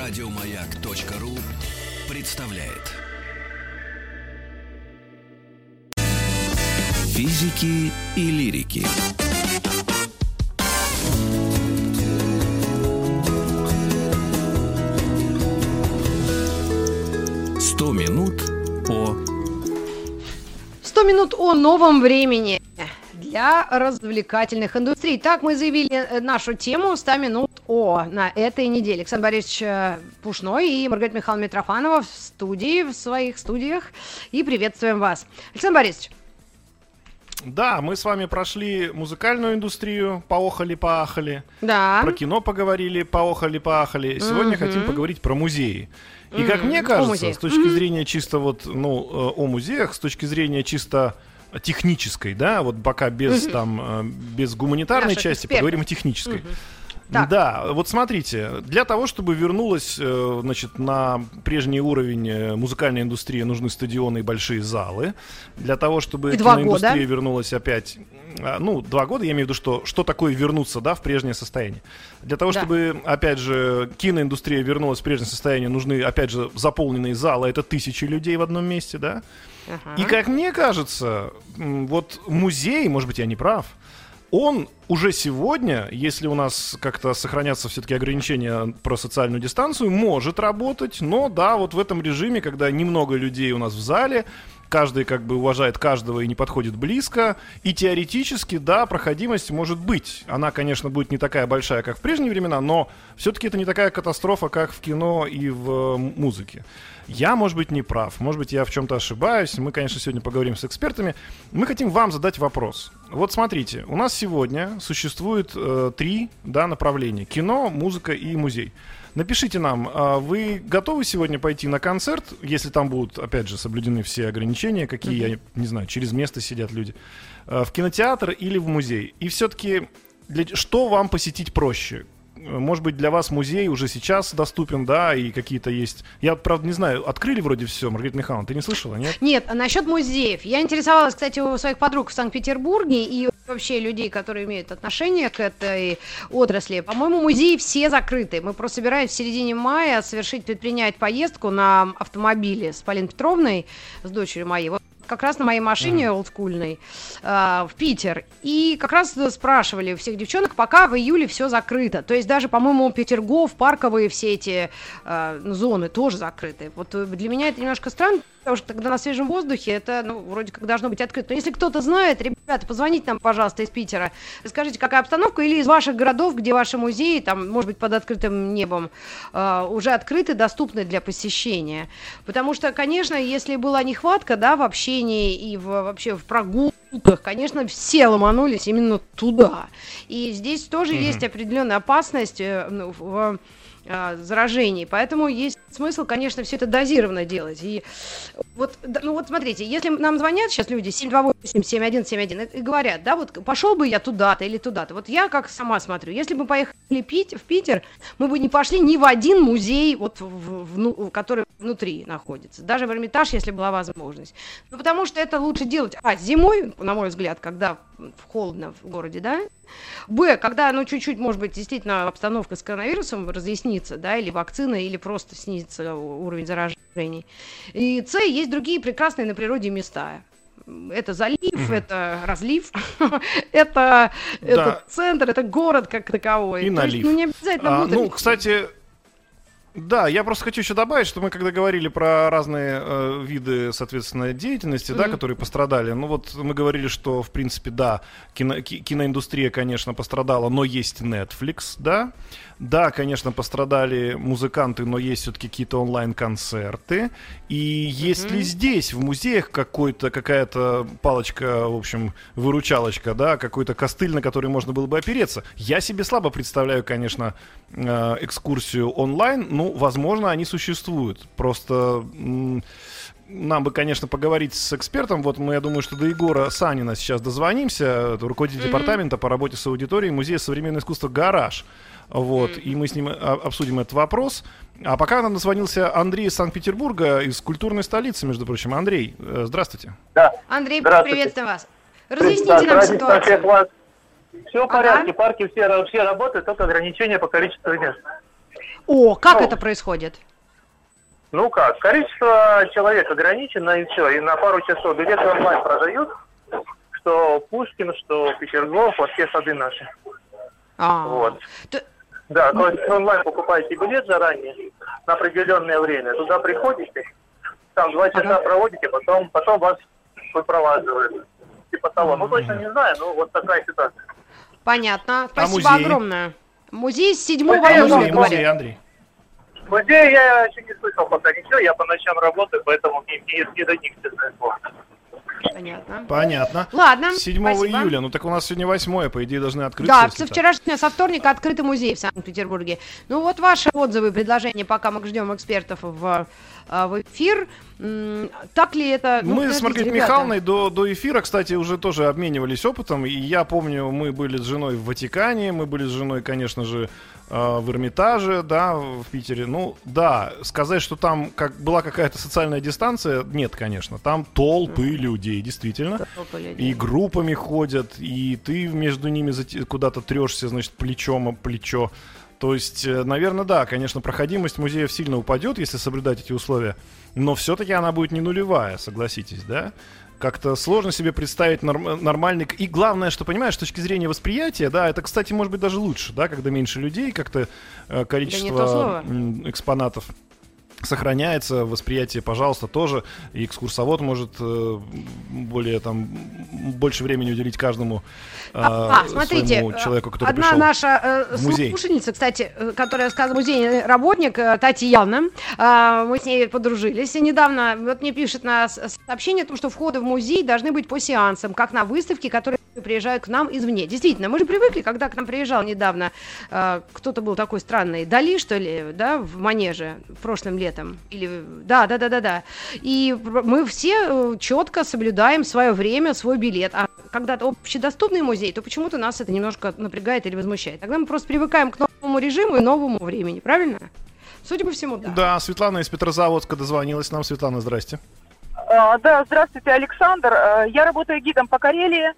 Радиомаяк.ру представляет. Физики и лирики. Сто минут о 100 минут о новом времени для развлекательных индустрий. Так мы заявили э, нашу тему 100 минут о на этой неделе. Александр Борисович э, Пушной и Маргарита Михайловна Митрофанова в студии, в своих студиях. И приветствуем вас. Александр Борисович, Да, мы с вами прошли музыкальную индустрию, поохали-поахали. да. Про кино поговорили, поохали-поахали. Сегодня Мгм. хотим поговорить про музеи. И как Мгм. мне кажется, с точки зрения чисто вот, ну, э, о музеях, с точки зрения чисто технической, да, вот пока без там, э, без гуманитарной Наших части, экспертов. поговорим о технической. Мгм. Так. Да, вот смотрите, для того, чтобы вернулась, э, значит, на прежний уровень э, музыкальной индустрии, нужны стадионы и большие залы. Для того, чтобы И киноиндустрия года. вернулась опять, а, ну, два года, я имею в виду, что, что такое вернуться, да, в прежнее состояние. Для того, Да. чтобы, опять же, киноиндустрия вернулась в прежнее состояние, нужны, опять же, заполненные залы, это тысячи людей в одном месте, да. Ага. И как мне кажется, вот музей, может быть, я не прав, он уже сегодня, если у нас как-то сохранятся все-таки ограничения про социальную дистанцию, может работать, но да, вот в этом режиме, когда немного людей у нас в зале, каждый как бы уважает каждого и не подходит близко, и теоретически, да, проходимость может быть. Она, конечно, будет не такая большая, как в прежние времена, но все-таки это не такая катастрофа, как в кино и в э, музыке. Я, может быть, не прав, может быть, я в чем-то ошибаюсь. Мы, конечно, сегодня поговорим с экспертами. Мы хотим вам задать вопрос. Вот смотрите, у нас сегодня существует э, три да, направления: кино, музыка и музей. Напишите нам, а вы готовы сегодня пойти на концерт, если там будут, опять же, соблюдены все ограничения, какие, я не знаю, через место сидят люди, э, в кинотеатр или в музей? И все-таки, что вам посетить проще? Может быть, для вас музей уже сейчас доступен, да, и какие-то есть... Я, правда, не знаю, открыли вроде все, Маргарита Михайловна, ты не слышала, нет? Нет, а насчет музеев. Я интересовалась, кстати, у своих подруг в Санкт-Петербурге и вообще людей, которые имеют отношение к этой отрасли. По-моему, музеи все закрыты. Мы просто собираемся в середине мая совершить, предпринять поездку на автомобиле с Полиной Петровной, с дочерью моей. Как раз на моей машине олдскульной э, в Питер. И как раз спрашивали у всех девчонок, пока в июле все закрыто. То есть даже, по-моему, Петергоф, парковые все эти э, зоны тоже закрыты. Вот э, для меня это немножко странно, потому что тогда на свежем воздухе это, ну, вроде как должно быть открыто. Но если кто-то знает, ребята, позвоните нам, пожалуйста, из Питера. Скажите, какая обстановка, или из ваших городов, где ваши музеи, там, может быть, под открытым небом, э, уже открыты, доступны для посещения. Потому что, конечно, если была нехватка, да, в общении и в, вообще в прогулках, конечно, все ломанулись именно туда. И здесь тоже есть определенная опасность э, ну, в э, заражений. Поэтому есть смысл, конечно, все это дозированно делать. И вот, ну вот смотрите, если нам звонят сейчас люди 728-7171 и говорят, да, вот пошел бы я туда-то или туда-то. Вот я как сама смотрю, если бы поехали пить, в Питер, мы бы не пошли ни в один музей, вот, в, в- ну, который внутри находится. Даже в Эрмитаж, если была возможность. Ну, потому что это лучше делать, а, зимой, на мой взгляд, когда холодно в городе, да, Б, когда, ну, чуть-чуть, может быть, действительно обстановка с коронавирусом разъяснится, да, или вакцина, или просто снизится уровень заражений. И С, есть другие прекрасные на природе места. Это залив, это разлив, это, это центр, это город как таковой. И То есть, налив. ну, не обязательно А, ну, кстати, да, я просто хочу еще добавить, что мы когда говорили про разные э, виды, соответственно, деятельности, да, Мгм. которые пострадали, ну вот мы говорили, что, в принципе, да, кино- ки- киноиндустрия, конечно, пострадала, но есть Netflix, да, да, конечно, пострадали музыканты, но есть все-таки какие-то онлайн-концерты, и есть ли здесь, в музеях, какой-то, какая-то палочка, в общем, выручалочка, да, какой-то костыль, на который можно было бы опереться? Я себе слабо представляю, конечно, э, экскурсию онлайн, ну, возможно, они существуют. Просто м, нам бы, конечно, поговорить с экспертом. Вот мы, я думаю, что до Егора Санина сейчас дозвонимся, руководитель департамента по работе с аудиторией Музея современного искусства «Гараж». Вот, и мы с ним а, обсудим этот вопрос. А пока нам дозвонился Андрей из Санкт-Петербурга, из культурной столицы, между прочим. Андрей, э, здравствуйте. Да. Андрей, Здравствуйте. приветствуем вас. Разъясните нам ситуацию. Все в Ага. порядке, парки все, все работают, только ограничения по количеству мест. О, как Ну. это происходит? Ну как, количество человек ограничено и все. И на пару часов билеты онлайн продают, что Пушкин, что Петергоф, вот все сады наши. А, Вот. т- Да, то есть онлайн покупаете билет заранее на определенное время. Туда приходите, там два часа Ага. проводите, потом, потом вас выпроваживают. Типа того. Ну точно не знаю, но вот такая ситуация. Понятно. Спасибо музей? огромное. Музей с 7 Музей, А июля, говорят. музей, Андрей. В музее я еще не слышал пока ничего, я по ночам работаю, поэтому мне не, не до них, честное слово. Понятно. Понятно. Ладно, 7 спасибо. июля, ну так у нас сегодня 8 по идее, должны открыться. Да, со вчерашнего, со вторника открытый музей в Санкт-Петербурге. Ну вот ваши отзывы, предложения, пока мы ждем экспертов в, а, в эфир. Так ли это? Ну, мы с Маргаритой ребята. Михайловной до, до эфира, кстати, уже тоже обменивались опытом. И я помню, мы были с женой в Ватикане, мы были с женой, конечно же, э, в Эрмитаже, да, в Питере. Ну, да, сказать, что там как была какая-то социальная дистанция, нет, конечно. Там толпы людей, действительно. Людей. И группами ходят, и ты между ними куда-то трешься, значит, плечом об плечо. То есть, наверное, да, конечно, проходимость музеев сильно упадет, если соблюдать эти условия, но все-таки она будет не нулевая, согласитесь, да? Как-то сложно себе представить норм- нормальный... И главное, что, понимаешь, с точки зрения восприятия, да, это, кстати, может быть даже лучше, да, когда меньше людей, как-то э, количество м, экспонатов сохраняется, восприятие, пожалуйста, тоже. И экскурсовод может э, более там больше времени уделить каждому э, А, смотрите, своему человеку, который одна пришел. наша э, в музей. слушательница, кстати, э, которая сказала, музейный работник э, Татьяна, э, мы с ней подружились недавно, вот мне пишет на сообщение о том, что входы в музей должны быть по сеансам, как на выставке, которые приезжают к нам извне. Действительно, мы же привыкли, когда к нам приезжал недавно, э, кто-то был такой странный, Дали, что ли, да, в Манеже прошлым летом, или, да, да, да, да, да, и мы все четко соблюдаем свое время, свой билет, а когда это общедоступный музей, то почему-то нас это немножко напрягает или возмущает. Тогда мы просто привыкаем к новому режиму и новому времени, правильно? Судя по всему, да. Да, Светлана из Петрозаводска дозвонилась нам. Светлана, здрасте. А, Да, здравствуйте, Александр. А, Я работаю гидом по Карелии.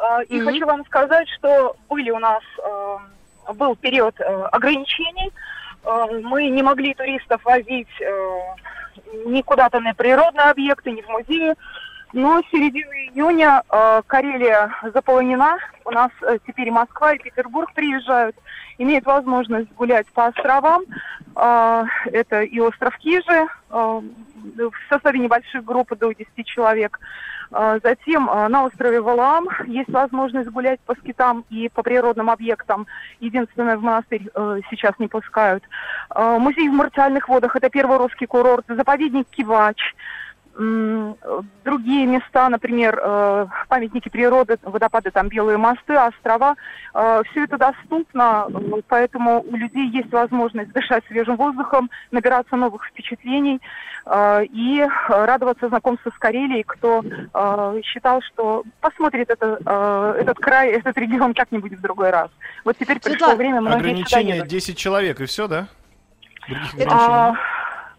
А, И Мгм. хочу вам сказать, что были у нас, а, был период а, ограничений. А, Мы не могли туристов возить ни куда-то на природные объекты, ни в музеи. Но с середины июня а, Карелия заполонена. У нас а, теперь Москва, и Петербург приезжают. Имеют возможность гулять по островам. А, Это и остров Кижи, а, в составе небольших групп до 10 человек. А, Затем а, на острове Валаам есть возможность гулять по скитам и по природным объектам. Единственное, в монастырь э, сейчас не пускают. А, Музей в Марциальных водах – это первый русский курорт. Заповедник Кивач. Э, Другие места, например, э, памятники природы, водопады, там белые мосты, острова. Все это доступно, э, поэтому у людей есть возможность дышать свежим воздухом, набираться новых впечатлений э, и э, радоваться знакомству с Карелией, кто э, считал, что посмотрит это, э, этот край, этот регион как-нибудь в другой раз. Вот теперь пришло Светлана, время, многие Ограничение едут. 10 человек, и все, да? Других Это- А,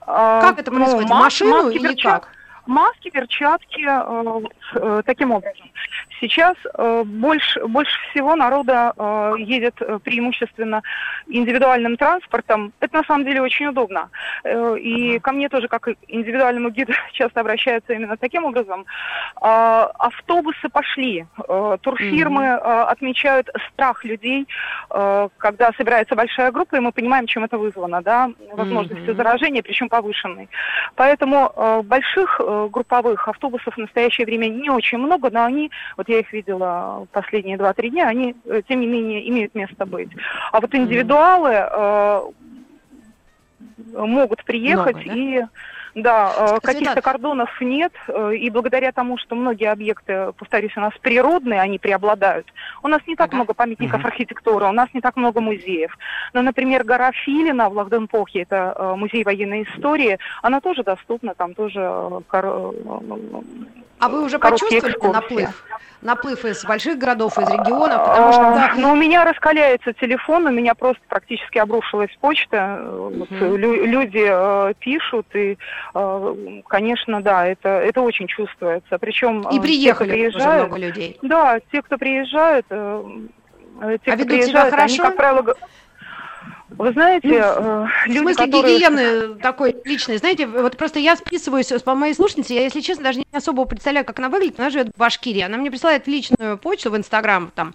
а, Как это ну, происходит? Мас- машину маски, или перчат- как? Маски, перчатки, э, э, таким образом. Сейчас э, больше, больше всего народа э, едет э, преимущественно индивидуальным транспортом. Это на самом деле очень удобно. Э, и ко мне тоже, как индивидуальному гиду, часто обращаются именно таким образом. А, автобусы пошли. Э, турфирмы э, отмечают страх людей, э, когда собирается большая группа, и мы понимаем, чем это вызвано, да, возможностью Мгм. заражения, причем повышенной. Поэтому э, больших э, групповых автобусов в настоящее время не очень много, но они, вот я их видела последние 2-3 дня, они, э, тем не менее, имеют место быть. А вот индивидуалы э, могут приехать Много, да? и... Да, э, Светлана- каких-то кордонов нет, э, и благодаря тому, что многие объекты, повторюсь, у нас природные, они преобладают. У нас не так Ага. много памятников Мгм. архитектуры, у нас не так много музеев. Но, например, гора Филина в Лахденпохе, это музей военной истории, она тоже доступна, там тоже А вы уже почувствовали экскурсии. наплыв? Наплыв из больших городов, из регионов? Потому что А, да, Ну, у меня раскаляется телефон, у меня просто практически обрушилась почта. вот, лю- люди э, пишут, и, э, конечно, да, это, это очень чувствуется. Причем и э, приехали те, кто уже приезжают, много людей. Да, те, кто приезжают, э, э, те, А кто ведут себя приезжают, они, хорошо? как правило, Вы знаете, Ну, э, В люди, смысле которые... гигиены такой личной. Знаете, вот просто я списываюсь по моей слушнице, я, если честно, даже не особо представляю, как она выглядит. Она живет в Башкирии. Она мне присылает в личную почту в Инстаграм там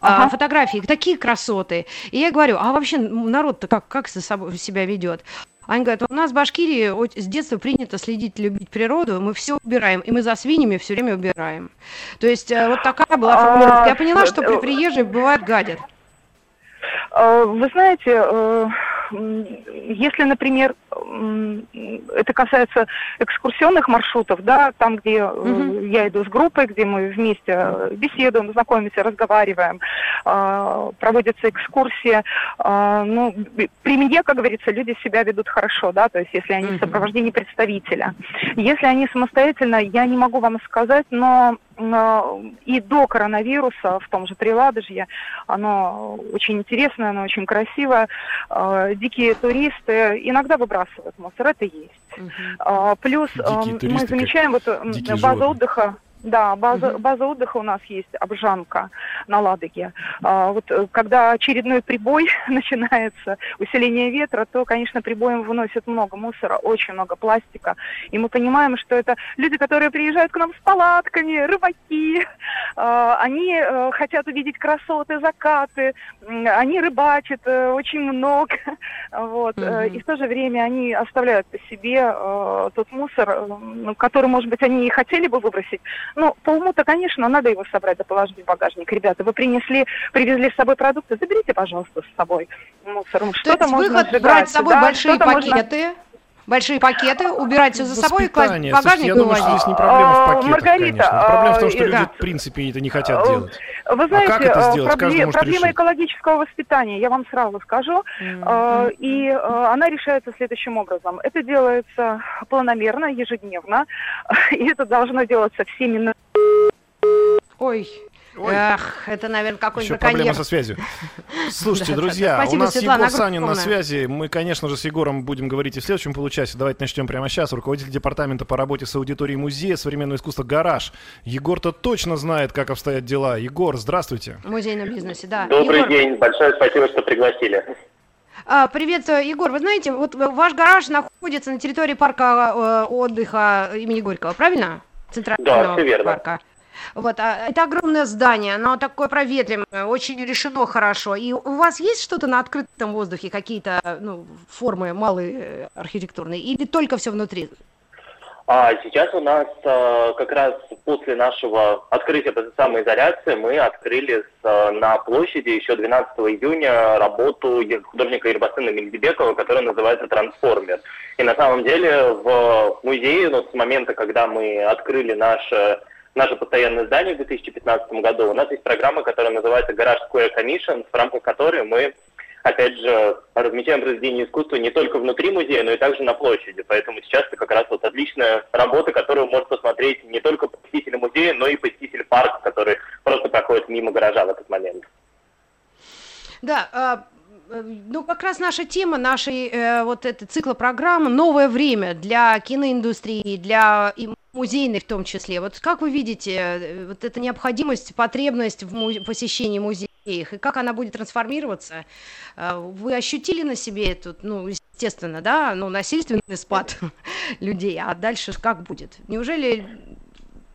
а, Ага. фотографии, такие красоты. И я говорю, а вообще народ-то как, как за собой себя ведет? Они говорят, у нас в Башкирии с детства принято следить, любить природу, мы все убираем, и мы за свиньями все время убираем. То есть э, вот такая была формулировка. Я поняла, что при- приезжие бывают гадят. Э, Вы знаете, э, если, например, это касается экскурсионных маршрутов, да, там, где Мгм. я иду с группой, где мы вместе э, беседуем, знакомимся, разговариваем, э, проводятся экскурсии, э, ну, при мне, как говорится, люди себя ведут хорошо, да, то есть если они в сопровождении представителя. Если они самостоятельно, я не могу вам сказать, но э, и до коронавируса в том же Приладожье оно очень интересное, оно очень красивое. Дикие туристы иногда выбрасывают мусор, это есть. Мгм. А, Плюс Дикие мы туристы, как замечаем вот база животные. отдыха. Да, база, Мгм. база отдыха у нас есть, Обжанка на Ладоге. А, вот э, когда очередной прибой начинается, усиление ветра, то, конечно, прибоем выносят много мусора, очень много пластика. И мы понимаем, что это люди, которые приезжают к нам с палатками, рыбаки, они э, хотят увидеть красоты, закаты, они рыбачат э, очень много, вот, э, Мгм. и в то же время они оставляют по себе э, тот мусор, э, ну, который, может быть, они и хотели бы выбросить. Ну, по уму-то, конечно, надо его собрать, да положить в багажник. Ребята, вы принесли, привезли с собой продукты, заберите, пожалуйста, с собой мусор. То Что-то можно выход сжигать, брать с собой да, большие что-то можно- пакеты, большие пакеты, убирать все за собой и класть в багажник Слушайте, я думаю, что здесь не проблема в А, пакетах, Маргарита, конечно. Проблема в том, что а, люди, да. в принципе, это не хотят А, делать. Вы знаете, как это э, сделать? Каждый пробле- может проблема решить. экологического воспитания, я вам сразу скажу, э, м. и э, она решается следующим образом. Это делается планомерно, ежедневно, и это должно делаться всеми на- Ой. Ой. Эх, это, наверное, Еще какой-нибудь проблема браконьер. со связью. Слушайте, друзья, у нас Егор Санин на связи. Мы, конечно же, с Егором будем говорить и в следующем получасе. Давайте начнем прямо сейчас. Руководитель департамента по работе с аудиторией музея современного искусства «Гараж». Егор-то точно знает, как обстоят дела. Егор, здравствуйте. В музейном бизнесе, да. Добрый день, большое спасибо, что пригласили. а, привет, э, Егор. Вы знаете, вот э, ваш гараж находится на территории парка э, отдыха имени Горького, правильно? Центрального Да, всё верно. парка. Вот, а это огромное здание, оно такое проветриваемое, очень решено хорошо. И у вас есть что-то на открытом воздухе, какие-то ну, формы малые э, архитектурные, или только все внутри? А сейчас у нас э, как раз после нашего открытия по самоизоляции мы открыли с, э, на площади еще 12 июня работу художника Ирбасына Мельдебекова, которая называется «Трансформер». И на самом деле в музее, ну, с момента, когда мы открыли наше, наше постоянное здание в 2015 году, у нас есть программа, которая называется «Гараж Square Commission», в рамках которой мы опять же, размещаем произведения искусства не только внутри музея, но и также на площади. Поэтому сейчас это как раз вот отличная работа, которую может посмотреть не только посетитель музея, но и посетитель парка, который просто проходит мимо гаража в этот момент. Да, а, ну как раз наша тема нашей э, вот этой цикла программ «Новое время» для киноиндустрии, для и музейной в том числе. Вот как вы видите э, вот эта необходимость, потребность в му- посещении музеев, и как она будет трансформироваться? Э, Вы ощутили на себе эту, ну, естественно, да, ну, насильственный спад людей, а дальше как будет? Неужели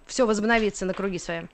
все возобновится на круги своя?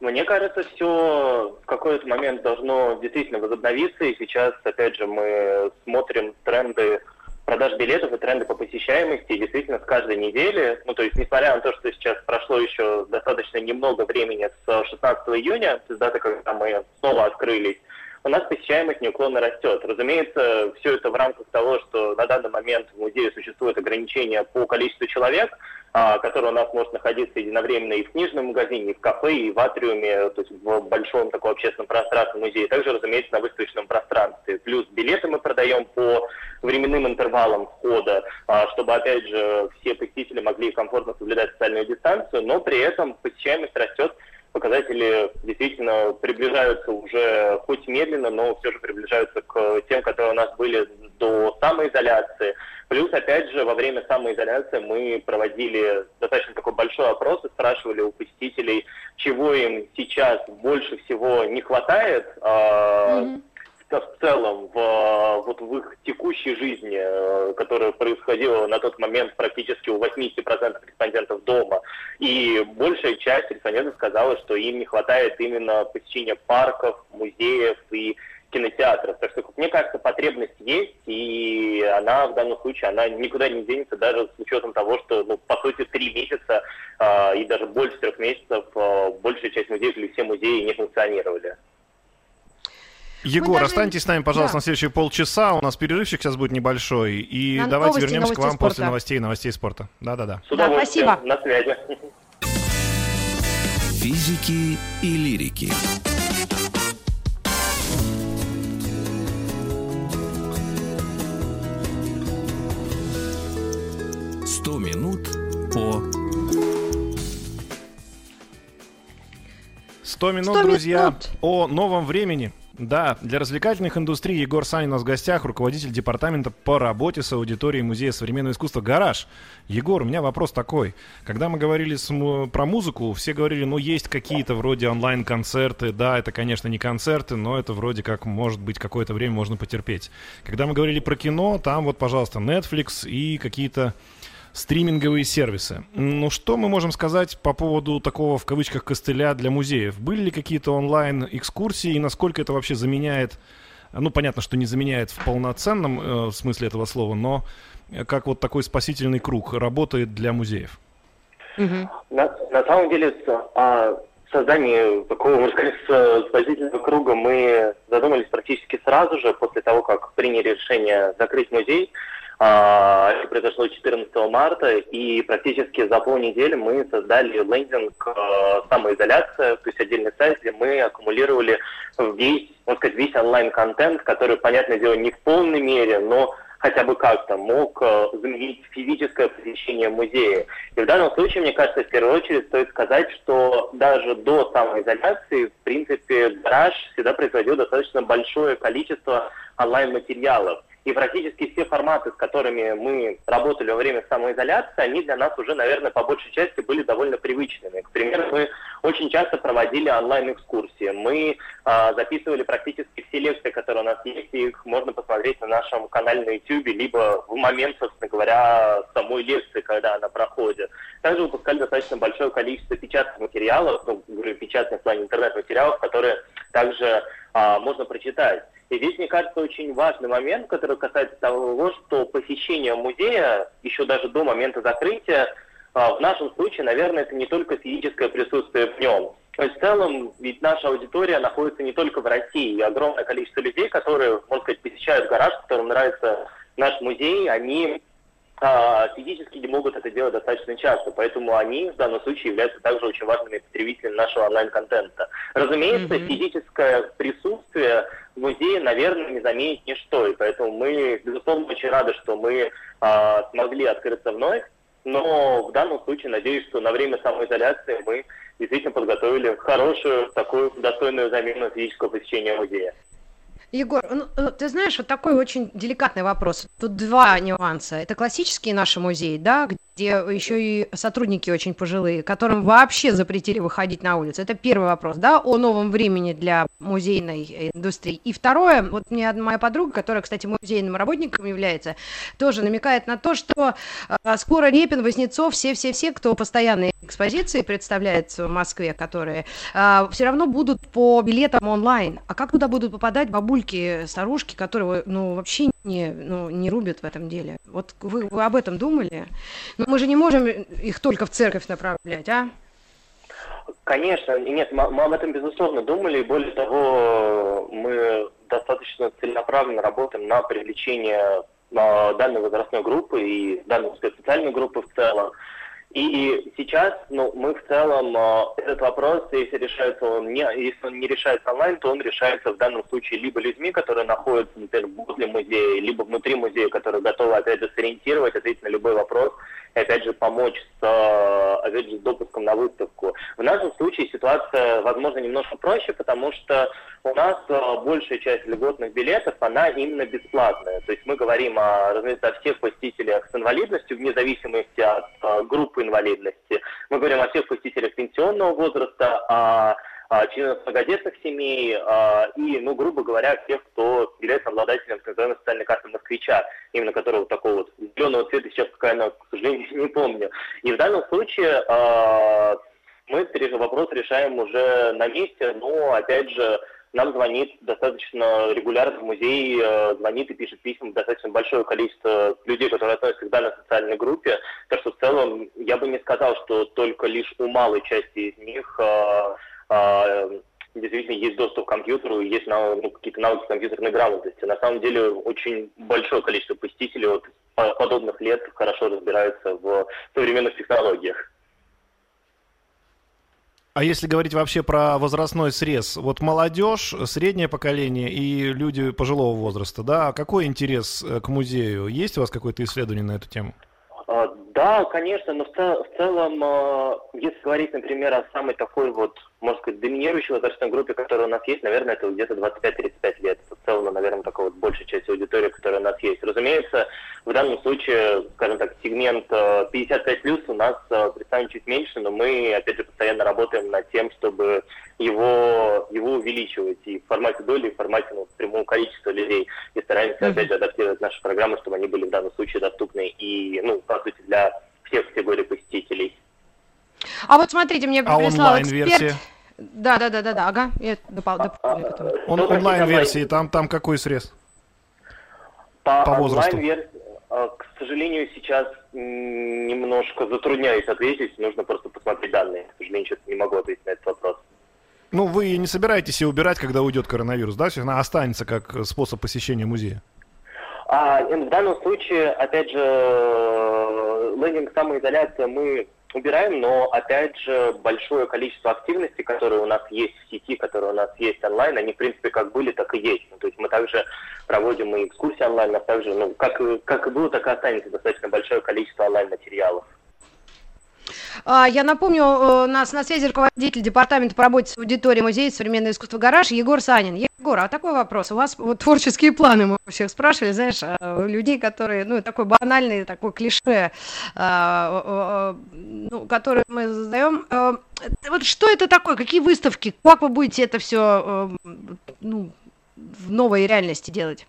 Мне кажется, все в какой-то момент должно действительно возобновиться, и сейчас, опять же, мы смотрим тренды продаж билетов и тренды по посещаемости, и действительно с каждой недели, ну то есть несмотря на то, что сейчас прошло еще достаточно немного времени с 16 июня, с даты, когда мы снова открылись, у нас посещаемость неуклонно растет. Разумеется, все это в рамках того, что на данный момент в музее существует ограничение по количеству человек, а, который у нас может находиться единовременно и в книжном магазине, и в кафе, и в атриуме, то есть в большом таком общественном пространстве музея, также, разумеется, на выставочном пространстве. Плюс билеты мы продаем по временным интервалам входа, а, чтобы, опять же, все посетители могли комфортно соблюдать социальную дистанцию, но при этом посещаемость растет показатели действительно приближаются уже, хоть медленно, но все же приближаются к тем, которые у нас были до самоизоляции. Плюс, опять же, во время самоизоляции мы проводили достаточно такой большой опрос и спрашивали у посетителей, чего им сейчас больше всего не хватает, э, Мгм. в целом в, в в их текущей жизни, э, которая происходила на тот момент практически у 80% респондентов дома. И большая часть респондентов сказала, что им не хватает именно посещения парков, музеев и кинотеатров. Так что, как мне кажется, потребность есть, и она в данном случае, она никуда не денется, даже с учетом того, что, ну, по сути, три месяца э, и даже больше трех месяцев э, большая часть музеев или все музеи не функционировали. Егор, даже... останьтесь с нами, пожалуйста, да. на следующие полчаса. У нас перерывчик сейчас будет небольшой. И на давайте новости, вернемся к вам спорта. после новостей новостей спорта. Да-да-да. Да, спасибо. На связи. Физики и лирики. Сто минут по 100 минут, 100 друзья, минут. о новом времени. Да, для развлекательных индустрий Егор Санин у нас в гостях, руководитель департамента по работе с аудиторией Музея современного искусства «Гараж». Егор, у меня вопрос такой. Когда мы говорили с, про музыку, все говорили, ну, есть какие-то вроде онлайн-концерты. Да, это, конечно, не концерты, но это вроде как, может быть, какое-то время можно потерпеть. Когда мы говорили про кино, там вот, пожалуйста, Netflix и какие-то стриминговые сервисы. Ну, что мы можем сказать по поводу такого, в кавычках, костыля для музеев? Были ли какие-то онлайн-экскурсии и насколько это вообще заменяет, ну, понятно, что не заменяет в полноценном э, смысле этого слова, но как вот такой спасительный круг работает для музеев? На, на самом деле, о создании такого, можно сказать, спасительного круга мы задумались практически сразу же после того, как приняли решение закрыть музей. А, это произошло 14 марта, и практически за полнедели мы создали лендинг э, «Самоизоляция», то есть отдельный сайт, где мы аккумулировали весь, можно сказать, весь онлайн-контент, который, понятное дело, не в полной мере, но хотя бы как-то мог э, заменить физическое посещение музея. И в данном случае, мне кажется, в первую очередь стоит сказать, что даже до самоизоляции, в принципе, гараж всегда производил достаточно большое количество онлайн-материалов. И практически все форматы, с которыми мы работали во время самоизоляции, они для нас уже, наверное, по большей части были довольно привычными. К примеру, мы очень часто проводили онлайн-экскурсии. Мы э, записывали практически все лекции, которые у нас есть, и их можно посмотреть на нашем канале на YouTube, либо в момент, собственно говоря, самой лекции, когда она проходит. Также выпускали достаточно большое количество печатных материалов, ну, говорю, печатных в плане интернет-материалов, которые также э, можно прочитать. И здесь, мне кажется, очень важный момент, который касается того, что посещение музея, еще даже до момента закрытия, а, в нашем случае, наверное, это не только физическое присутствие в нем. То есть в целом, ведь наша аудитория находится не только в России. И огромное количество людей, которые, можно сказать, посещают гараж, которым нравится наш музей, они а, физически не могут это делать достаточно часто, поэтому они в данном случае являются также очень важными потребителями нашего онлайн-контента. Разумеется, mm-hmm. физическое присутствие в музее, наверное, не заменит ничто, и поэтому мы, безусловно, очень рады, что мы а, смогли открыться вновь, но в данном случае надеюсь, что на время самоизоляции мы действительно подготовили хорошую, такую достойную замену физического посещения музея. Егор, ну, э, ты знаешь, вот такой очень деликатный вопрос. Тут два нюанса. Это классические наши музеи, да, где еще и сотрудники очень пожилые, которым вообще запретили выходить на улицу. Это первый вопрос, да, о новом времени для музейной индустрии. И второе, вот мне моя подруга, которая, кстати, музейным работником является, тоже намекает на то, что э, скоро Репин, Вознецов, все-все-все, кто постоянные экспозиции представляет в Москве, которые э, все равно будут по билетам онлайн. А как туда будут попадать бабульки, старушки, которые, ну, вообще не, ну, не рубят в этом деле? Вот вы, вы об этом думали? Но мы же не можем их только в церковь направлять, а? Конечно, нет, мы, мы об этом безусловно думали, и более того, мы достаточно целенаправленно работаем на привлечение данной возрастной группы и данной специальной группы в целом. И сейчас, ну, мы в целом э, этот вопрос, если решается он не, если он не решается онлайн, то он решается в данном случае либо людьми, которые находятся, например, возле музея, либо внутри музея, которые готовы, опять же, сориентировать, ответить на любой вопрос, и, опять же, помочь с, э, опять же, с допуском на выставку. В нашем случае ситуация, возможно, немножко проще, потому что у нас э, большая часть льготных билетов, она именно бесплатная. То есть мы говорим о, разумеется, о всех посетителях с инвалидностью, вне зависимости от группы инвалидности. Мы говорим о всех посетителях пенсионного возраста, о а, членов многодетных семей а, и, ну, грубо говоря, тех, кто является обладателем так называемой социальной карты свеча, именно которого такого вот зеленого цвета, сейчас какая она, к сожалению, не помню. И в данном случае э, мы вопрос решаем уже на месте, но, опять же, нам звонит достаточно регулярно в музей, э, звонит и пишет письма достаточно большое количество людей, которые относятся к данной социальной группе. Так что в целом я бы не сказал, что только лишь у малой части из них э, э, действительно есть доступ к компьютеру, есть ну, какие-то навыки компьютерной грамотности. На самом деле очень большое количество посетителей вот, подобных лет хорошо разбираются в современных технологиях. А если говорить вообще про возрастной срез, вот молодежь, среднее поколение и люди пожилого возраста, да, какой интерес э, к музею? Есть у вас какое-то исследование на эту тему? Да, конечно, но в, цел, в целом, э, если говорить, например, о самой такой вот, можно сказать, доминирующей возрастной группе, которая у нас есть, наверное, это где-то 25-35 лет. Это в целом, наверное, такая вот большая часть аудитории, которая у нас есть. Разумеется, в данном случае, скажем так, сегмент 55 плюс у нас э, представлен чуть меньше, но мы, опять же, постоянно работаем над тем, чтобы его, его увеличивать и в формате доли, и в формате ну, прямого количества людей. И стараемся, опять же, адаптировать наши программы, чтобы они были в данном случае доступны и, ну, по сути, для всех категорий посетителей. А вот смотрите, мне а прислал эксперт... Да, да, да, да, да, ага. Я допол... дополню потом. Он, онлайн-версии, там, там какой срез? По, по возрасту. А, к сожалению, сейчас немножко затрудняюсь ответить, нужно просто посмотреть данные. К сожалению, сейчас не могу ответить на этот вопрос. Ну, вы не собираетесь ее убирать, когда уйдет коронавирус, да? Она останется как способ посещения музея. А, в данном случае, опять же, лендинг самоизоляция мы убираем, но опять же большое количество активностей, которые у нас есть в сети, которые у нас есть онлайн, они в принципе как были, так и есть. Ну, то есть мы также проводим и экскурсии онлайн, нас также, ну, как, как и было, так и останется достаточно большое количество онлайн-материалов. А, я напомню, у нас на связи руководитель департамента по работе с аудиторией музея современное искусство «Гараж» Егор Санин. Егор, а такой вопрос. У вас вот творческие планы, мы всех спрашивали, знаешь, а, людей, которые, ну, такой банальный, такой клише, а, ну, который мы задаем. Вот что это такое? Какие выставки? Как вы будете это все ну, в новой реальности делать?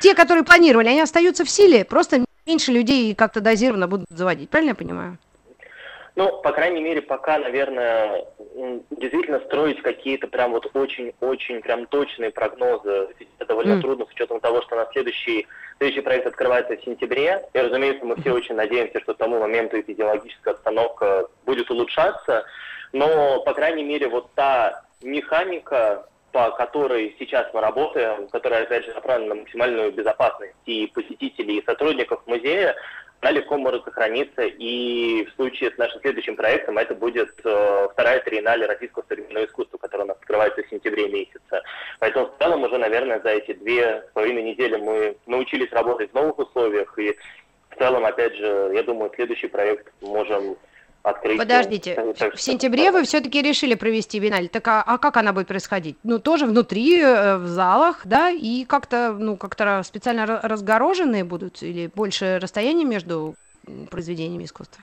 Те, которые планировали, они остаются в силе, просто меньше людей как-то дозированно будут заводить. Правильно я понимаю? Ну, по крайней мере, пока, наверное, действительно строить какие-то прям вот очень-очень прям точные прогнозы это довольно mm. трудно с учетом того, что на следующий, следующий проект открывается в сентябре. И, разумеется, мы все очень надеемся, что к тому моменту эпидемиологическая обстановка будет улучшаться. Но, по крайней мере, вот та механика, по которой сейчас мы работаем, которая, опять же, направлена на максимальную безопасность и посетителей, и сотрудников музея, она легко может сохраниться. И в случае с нашим следующим проектом это будет э, вторая триеннале российского современного искусства, которая у нас открывается в сентябре месяце. Поэтому в целом уже, наверное, за эти две с половиной недели мы научились работать в новых условиях. И в целом, опять же, я думаю, следующий проект можем открытие. Подождите, в сентябре вы все-таки решили провести биналь. Так а, а как она будет происходить? Ну, тоже внутри, э, в залах, да, и как-то, ну, как-то специально разгороженные будут или больше расстояние между произведениями искусства?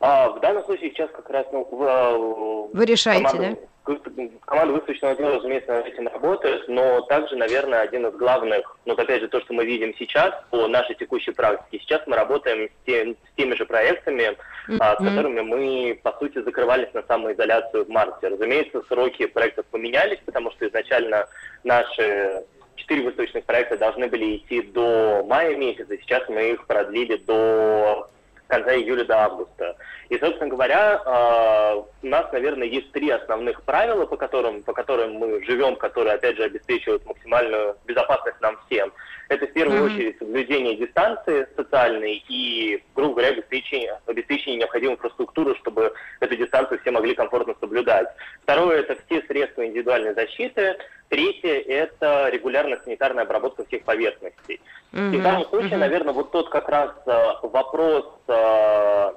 А, в данном случае сейчас как раз, ну, в, э, вы решаете, команду, да? Команда выставочного отдела, разумеется, над этим работает, но также, наверное, один из главных, ну, опять же, то, что мы видим сейчас по нашей текущей практике. Сейчас мы работаем с, тем, с теми же проектами, mm-hmm. а, с которыми мы, по сути, закрывались на самоизоляцию в марте. Разумеется, сроки проектов поменялись, потому что изначально наши четыре выставочных проекта должны были идти до мая месяца, сейчас мы их продлили до конца июля до августа. И, собственно говоря, а, у нас, наверное, есть три основных правила, по которым, по которым мы живем, которые, опять же, обеспечивают максимальную безопасность нам всем. Это, в первую mm-hmm. очередь, соблюдение дистанции социальной и, грубо говоря, обеспечение, обеспечение необходимой инфраструктуры, чтобы эту дистанцию все могли комфортно соблюдать. Второе – это все средства индивидуальной защиты. Третье – это регулярная санитарная обработка всех поверхностей. Mm-hmm. И в данном случае, mm-hmm. наверное, вот тот как раз а, вопрос а,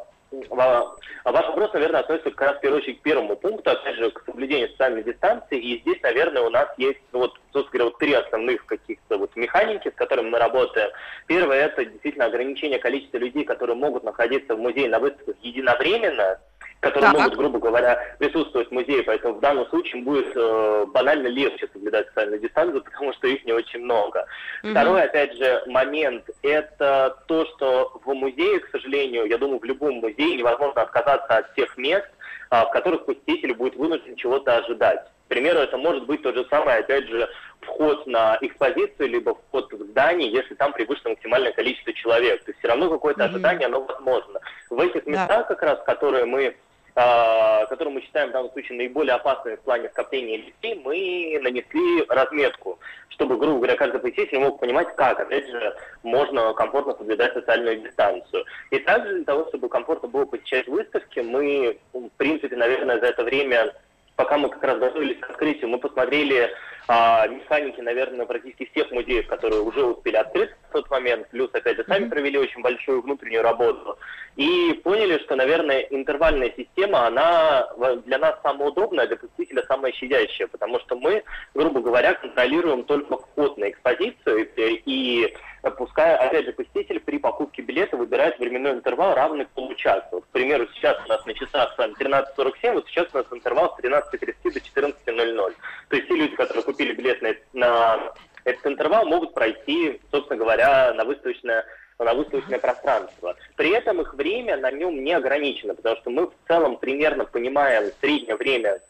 Ваш вопрос, наверное, относится как раз в первую очередь к первому пункту, опять же, к соблюдению социальной дистанции. И здесь, наверное, у нас есть, ну, вот, собственно говоря, вот три основных каких-то вот механики, с которыми мы работаем. Первое – это действительно ограничение количества людей, которые могут находиться в музее на выставках единовременно. Которые Так. могут, грубо говоря, присутствовать в музее. Поэтому в данном случае будет э, банально легче соблюдать социальную дистанцию, потому что их не очень много. Мгм. Второй, опять же, момент – это то, что в музее, к сожалению, я думаю, в любом музее невозможно отказаться от тех мест, а, в которых посетитель будет вынужден чего-то ожидать. К примеру, это может быть тот же самый, опять же, вход на экспозицию, либо вход в здание, если там превышено максимальное количество человек. То есть все равно какое-то Мгм. ожидание, оно возможно. В этих Да. местах как раз, которые мы а, которые мы считаем в данном случае наиболее опасными в плане скопления людей, мы нанесли разметку, чтобы, грубо говоря, каждый посетитель мог понимать, как, опять же, можно комфортно соблюдать социальную дистанцию. И также для того, чтобы комфортно было посещать выставки, мы, в принципе, наверное, за это время, пока мы как раз готовились к открытию, мы посмотрели а, механики, наверное, практически всех музеев, которые уже успели открыться в тот момент, плюс, опять же, сами провели очень большую внутреннюю работу, и поняли, что, наверное, интервальная система, она для нас самая удобная, для посетителя самая щадящая, потому что мы, грубо говоря, контролируем только вход на экспозицию, и, и пускай, опять же, посетитель при покупке билета выбирает временной интервал, равный получасу. Вот, к примеру, сейчас у нас на часах с вами 13.47, вот сейчас у нас интервал с 13.30 до 14.00. То есть те люди, которые купили билет на, на этот интервал, могут пройти, собственно говоря, на выставочное на выставочное пространство. При этом их время на нем не ограничено, потому что мы в целом примерно понимаем среднее время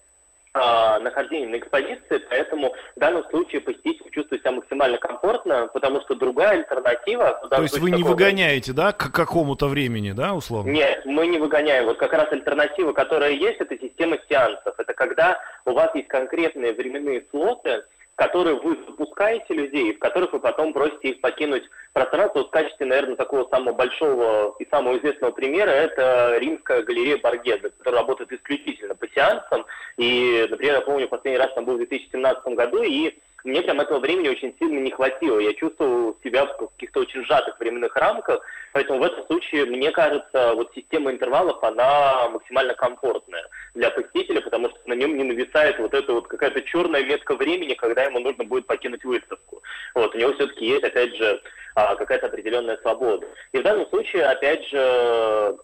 а, нахождения на экспозиции, поэтому в данном случае посетитель чувствует себя максимально комфортно, потому что другая альтернатива... То есть вы не такого- выгоняете, да, к какому-то времени, да, условно? нет, мы не выгоняем. Вот как раз альтернатива, которая есть, это система сеансов. Это когда у вас есть конкретные временные слоты, которые вы запускаете людей, в которых вы потом просите их покинуть пространство. Вот в качестве, наверное, такого самого большого и самого известного примера это римская галерея Баргеда, которая работает исключительно по сеансам. И, например, я помню, последний раз там был в 2017 году, и мне прям этого времени очень сильно не хватило. Я чувствовал себя в каких-то очень сжатых временных рамках, поэтому в этом случае, мне кажется, вот система интервалов, она максимально комфортная для посетителя, потому что на нем не нависает вот эта вот какая-то черная метка времени, когда ему нужно будет покинуть выставку. Вот, у него все-таки есть, опять же, а, какая-то определенная свобода. И в данном случае, опять же,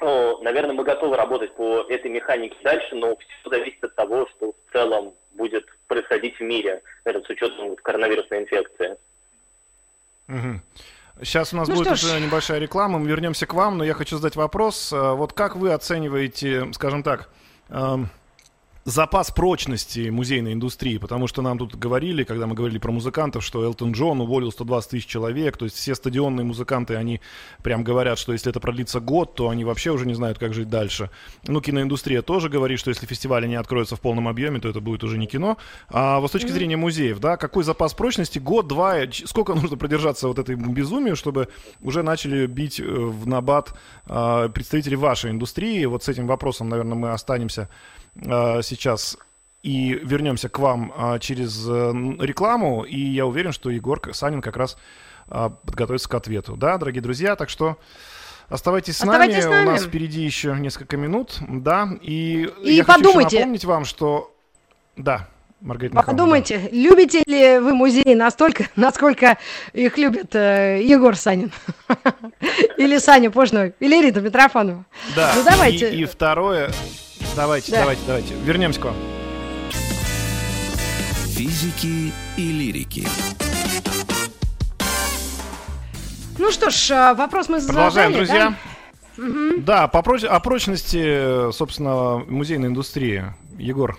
ну, наверное, мы готовы работать по этой механике дальше, но все зависит от того, что в целом будет происходить в мире, наверное, с учетом вот коронавирусной инфекции. Мгм. Сейчас у нас Ну будет уже небольшая реклама, мы вернемся к вам, но я хочу задать вопрос. Э, Вот как вы оцениваете, скажем так, эм, запас прочности музейной индустрии, потому что нам тут говорили, когда мы говорили про музыкантов, что Элтон Джон уволил 120 тысяч человек, то есть все стадионные музыканты, они прям говорят, что если это продлится год, то они вообще уже не знают, как жить дальше. Ну, киноиндустрия тоже говорит, что если фестивали не откроются в полном объеме, то это будет уже не кино. А вот с точки зрения музеев, да, какой запас прочности, год, два, ч- сколько нужно продержаться вот этой безумию, чтобы уже начали бить э, в набат э, представители вашей индустрии? Вот с этим вопросом, наверное, мы останемся э, сейчас и вернемся к вам а, через э, рекламу. И я уверен, что Егор Санин как раз подготовится к ответу. Да, дорогие друзья, так что оставайтесь с, Оставайтесь с нами. У нами. нас впереди еще несколько минут. Да, и, И я хочу подумайте. напомнить вам, что... Да, Маргарита Михайловна, Подумайте, любите ли вы музеи настолько, насколько их любит э, Егор Санин? Или Саня Пожной? Или Рита Митрофанова? Да, Ну, давайте. И, и второе... Давайте, Да. давайте, давайте. Вернемся к вам. Физики и лирики. Ну что ж, э, вопрос мы Продолжаем, задали, друзья. да? Мгм. Да, по проч- о прочности, собственно, музейной индустрии. Егор.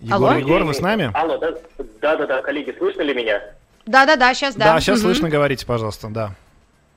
Егор, Алло? Егор, вы с нами? Алло, да, да, да, да, коллеги, слышно ли меня? Да-да-да, сейчас да. Да, сейчас Мгм. слышно, говорите, пожалуйста, да.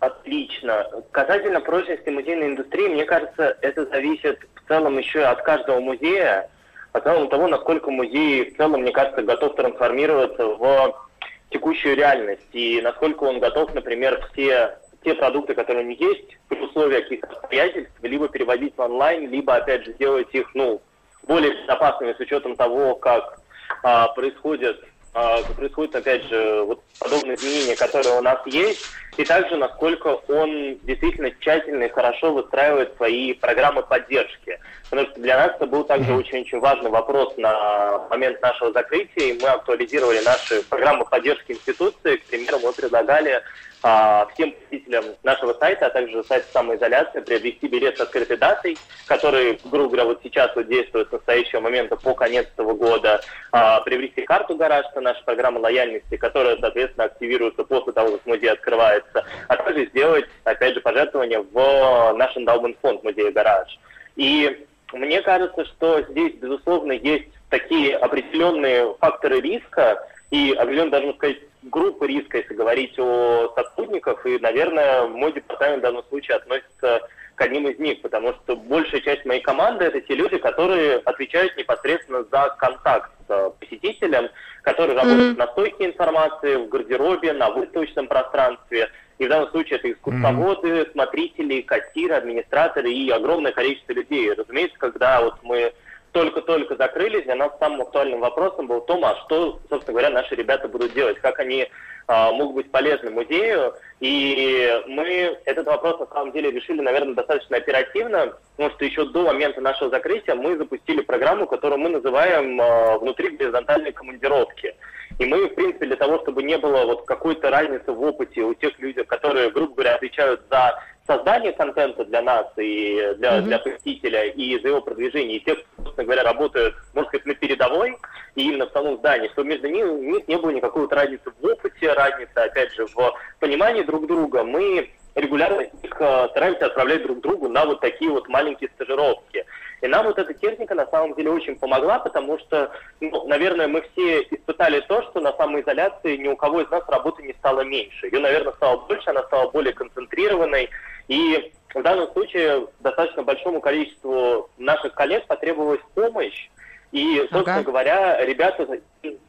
Отлично. Касательно прочности музейной индустрии, мне кажется, это зависит в целом еще от каждого музея, от целом того, насколько музей в целом, мне кажется, готов трансформироваться в текущую реальность, и насколько он готов, например, все те продукты, которые у них есть, при условии каких-то обстоятельств, либо переводить в онлайн, либо, опять же, сделать их, ну, более безопасными с учетом того, как а, происходят, а, как происходят, опять же, вот подобные изменения, которые у нас есть. и также насколько он действительно тщательно и хорошо выстраивает свои программы поддержки. Потому что для нас это был также очень-очень важный вопрос на момент нашего закрытия, и мы актуализировали наши программы поддержки институции. К примеру, мы предлагали а, всем посетителям нашего сайта, а также сайта самоизоляции приобрести билет с открытой датой, который, грубо говоря, вот сейчас вот действует с настоящего момента по конец этого года, а, приобрести карту гараж, это наша программа лояльности, которая, соответственно, активируется после того, как музей открывается, а также сделать, опять же, пожертвование в наш эндаумент фонд музея гараж. И мне кажется, что здесь, безусловно, есть такие определенные факторы риска, и определенно, даже сказать, группы риска, если говорить о сотрудниках, и, наверное, мой департамент в данном случае относится к одним из них, потому что большая часть моей команды это те люди, которые отвечают непосредственно за контакт с посетителем, которые работают mm-hmm. на стойке информации, в гардеробе, на выставочном пространстве. И в данном случае это экскурсоводы, mm-hmm. смотрители, кассиры, администраторы и огромное количество людей. Разумеется, когда вот мы только-только закрылись, для нас самым актуальным вопросом был том, а что, собственно говоря, наши ребята будут делать, как они а, могут быть полезны музею. И мы этот вопрос на самом деле решили, наверное, достаточно оперативно, потому что еще до момента нашего закрытия мы запустили программу, которую мы называем а, «Внутри горизонтальной командировки». И мы, в принципе, для того, чтобы не было вот какой-то разницы в опыте у тех людей, которые, грубо говоря, отвечают за создание контента для нас и для, mm-hmm. для посетителя и за его продвижение, и те, кто, собственно говоря, работают, можно сказать, на передовой, и именно в самом здании, что между ними них не было никакой вот разницы в опыте, разницы, опять же, в понимании друг друга. Мы регулярно их э, стараемся отправлять друг другу на вот такие вот маленькие стажировки. И нам вот эта техника на самом деле очень помогла, потому что, ну, наверное, мы все испытали то, что на самоизоляции ни у кого из нас работы не стало меньше. Ее, наверное, стало больше, она стала более концентрированной. И в данном случае достаточно большому количеству наших коллег потребовалась помощь. И, собственно ага. говоря, ребята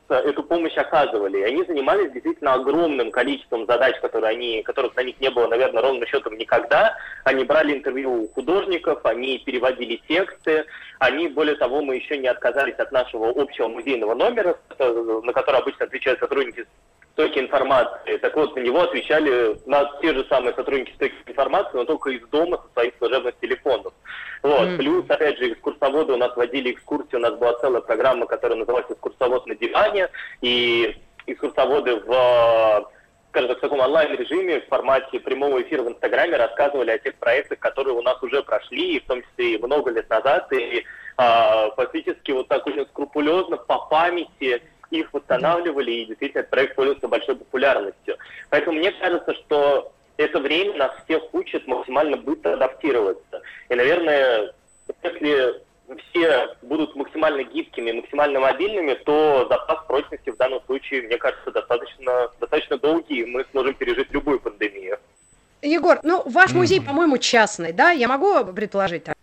эту помощь оказывали. И они занимались действительно огромным количеством задач, которые они, которых на них не было, наверное, ровным счетом никогда. Они брали интервью у художников, они переводили тексты. Они, более того, мы еще не отказались от нашего общего музейного номера, на который обычно отвечают сотрудники стойки информации. Так вот, на него отвечали на те же самые сотрудники стойки информации, но только из дома со своих служебных телефонов. Вот. Mm-hmm. Плюс, опять же, экскурсоводы у нас водили экскурсии, у нас была целая программа, которая называлась «Экскурсовод на диване», и экскурсоводы в скажем так, в таком онлайн-режиме, в формате прямого эфира в Инстаграме рассказывали о тех проектах, которые у нас уже прошли, и в том числе и много лет назад, и а, фактически вот так очень скрупулезно по памяти их восстанавливали, и действительно этот проект пользуется большой популярностью. Поэтому мне кажется, что это время нас всех учит максимально быстро адаптироваться. И, наверное, если все будут максимально гибкими, максимально мобильными, то запас прочности в данном случае, мне кажется, достаточно, достаточно долгий, и мы сможем пережить любую пандемию. Егор, ну, ваш музей, по-моему, частный, да? Я могу предположить так?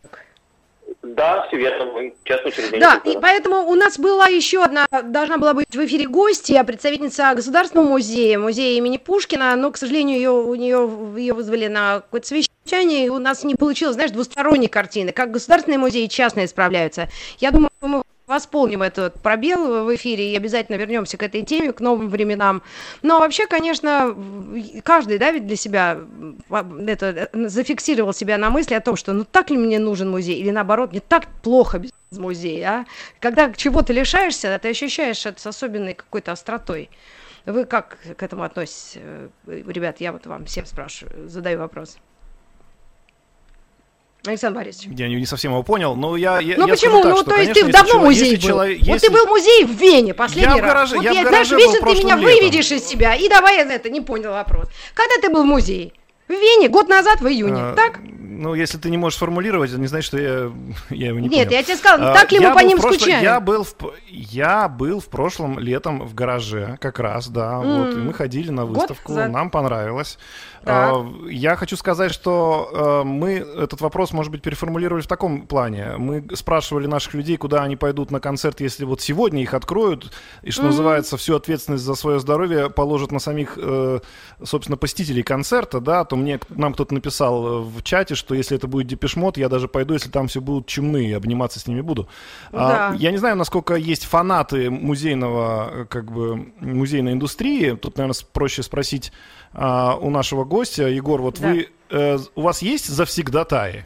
Да, все верно, мы частное учреждение. Да, и поэтому у нас была еще одна, должна была быть в эфире гостья, представительница Государственного музея, музея имени Пушкина, но, к сожалению, ее, у нее, ее вызвали на какое-то совещание, и у нас не получилось, знаешь, двусторонней картины, как государственные музеи и частные справляются. Я думаю, мы восполним этот пробел в эфире и обязательно вернемся к этой теме, к новым временам. Но вообще, конечно, каждый, да, ведь для себя это, зафиксировал себя на мысли о том, что ну так ли мне нужен музей, или наоборот, мне так плохо без музея, а? Когда чего-то лишаешься, ты ощущаешь это с особенной какой-то остротой. Вы как к этому относитесь, э, ребят? Я вот вам всем спрашиваю, задаю вопрос. Александр Борисович. Я не, не совсем его понял, но я, я Ну я почему? Так, ну что, то есть конечно, ты давно человек, музей был. Человек, вот если... ты был музей в Вене последний я в гараже, раз. Вот я, я, в знаешь, месяц ты меня летом. выведешь из себя. И давай я это, не понял вопрос. Когда ты был в музее? В Вене, год назад, в июне, а, так? Ну, если ты не можешь формулировать, это не значит, что я, я его не Нет, понял. я тебе сказал, а, так ли мы по ним прошло... скучаем? Я был, в... я был в прошлом летом в гараже, как раз, да, mm. вот, и мы ходили на выставку, за... нам понравилось. А, я хочу сказать, что а, мы этот вопрос, может быть, переформулировали в таком плане. Мы спрашивали наших людей, куда они пойдут на концерт, если вот сегодня их откроют, и, что mm-hmm. называется, всю ответственность за свое здоровье положат на самих, э, собственно, посетителей концерта, да, то мне нам кто-то написал в чате, что если это будет депешмот, я даже пойду, если там все будут чумные, обниматься с ними буду. Да. А, я не знаю, насколько есть фанаты музейного, э, как бы, музейной индустрии. Тут, наверное, проще спросить а, у нашего гостя. Егор, вот Да. вы, э, у вас есть завсегдатаи?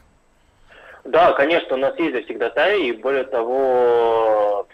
Да, конечно, у нас есть завсегдатаи, и более того,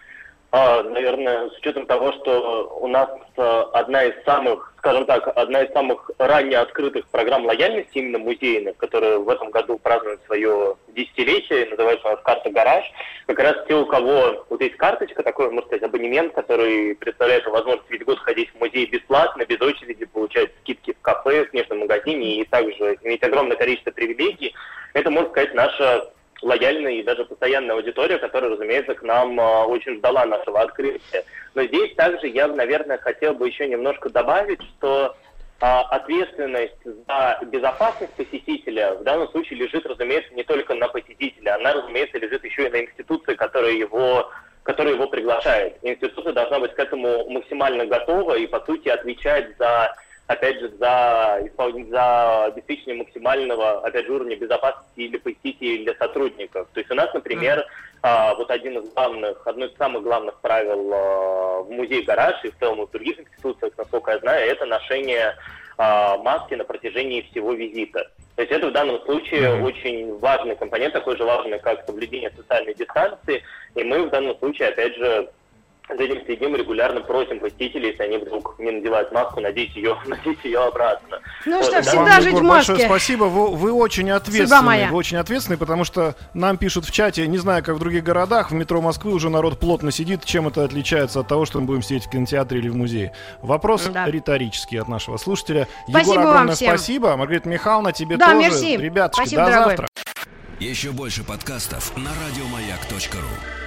а, наверное, с учетом того, что у нас а, одна из самых, скажем так, одна из самых ранее открытых программ лояльности именно музейных, которая в этом году празднует свое десятилетие, называется у нас «Карта Гараж», как раз те, у кого вот есть карточка, такой, можно сказать, абонемент, который представляет возможность весь год ходить в музей бесплатно, без очереди, получать скидки в кафе, в книжном магазине и также иметь огромное количество привилегий, это, можно сказать, наша лояльная и даже постоянная аудитория, которая, разумеется, к нам а, очень ждала нашего открытия. Но здесь также я, наверное, хотел бы еще немножко добавить, что а, ответственность за безопасность посетителя в данном случае лежит, разумеется, не только на посетителя, она, разумеется, лежит еще и на институции, которая его которая его приглашает. Институция должна быть к этому максимально готова и, по сути, отвечать за опять же, за, исполнение, за обеспечение максимального, опять же, уровня безопасности и для посетителей, для сотрудников. То есть у нас, например, а, вот один из главных, одно из самых главных правил а, в музее гараж и в целом в других институциях, насколько я знаю, это ношение а, маски на протяжении всего визита. То есть это в данном случае очень важный компонент, такой же важный, как соблюдение социальной дистанции. И мы в данном случае, опять же, за этим следим, регулярно просим посетителей, если они вдруг не надевают маску, надеть ее, надеть ее обратно. Ну Вот, что, да. всегда Вам, жить Егор, в большое маске. спасибо. Вы, вы очень ответственны. Вы очень ответственны, потому что нам пишут в чате, не знаю, как в других городах, в метро Москвы уже народ плотно сидит. Чем это отличается от того, что мы будем сидеть в кинотеатре или в музее? Вопрос Да. риторический от нашего слушателя. Спасибо Егор, вам огромное всем. спасибо. Маргарита Михайловна, тебе Да, тоже. мерси. Спасибо, до дорогой. завтра. Еще больше подкастов на радиомаяк.ру.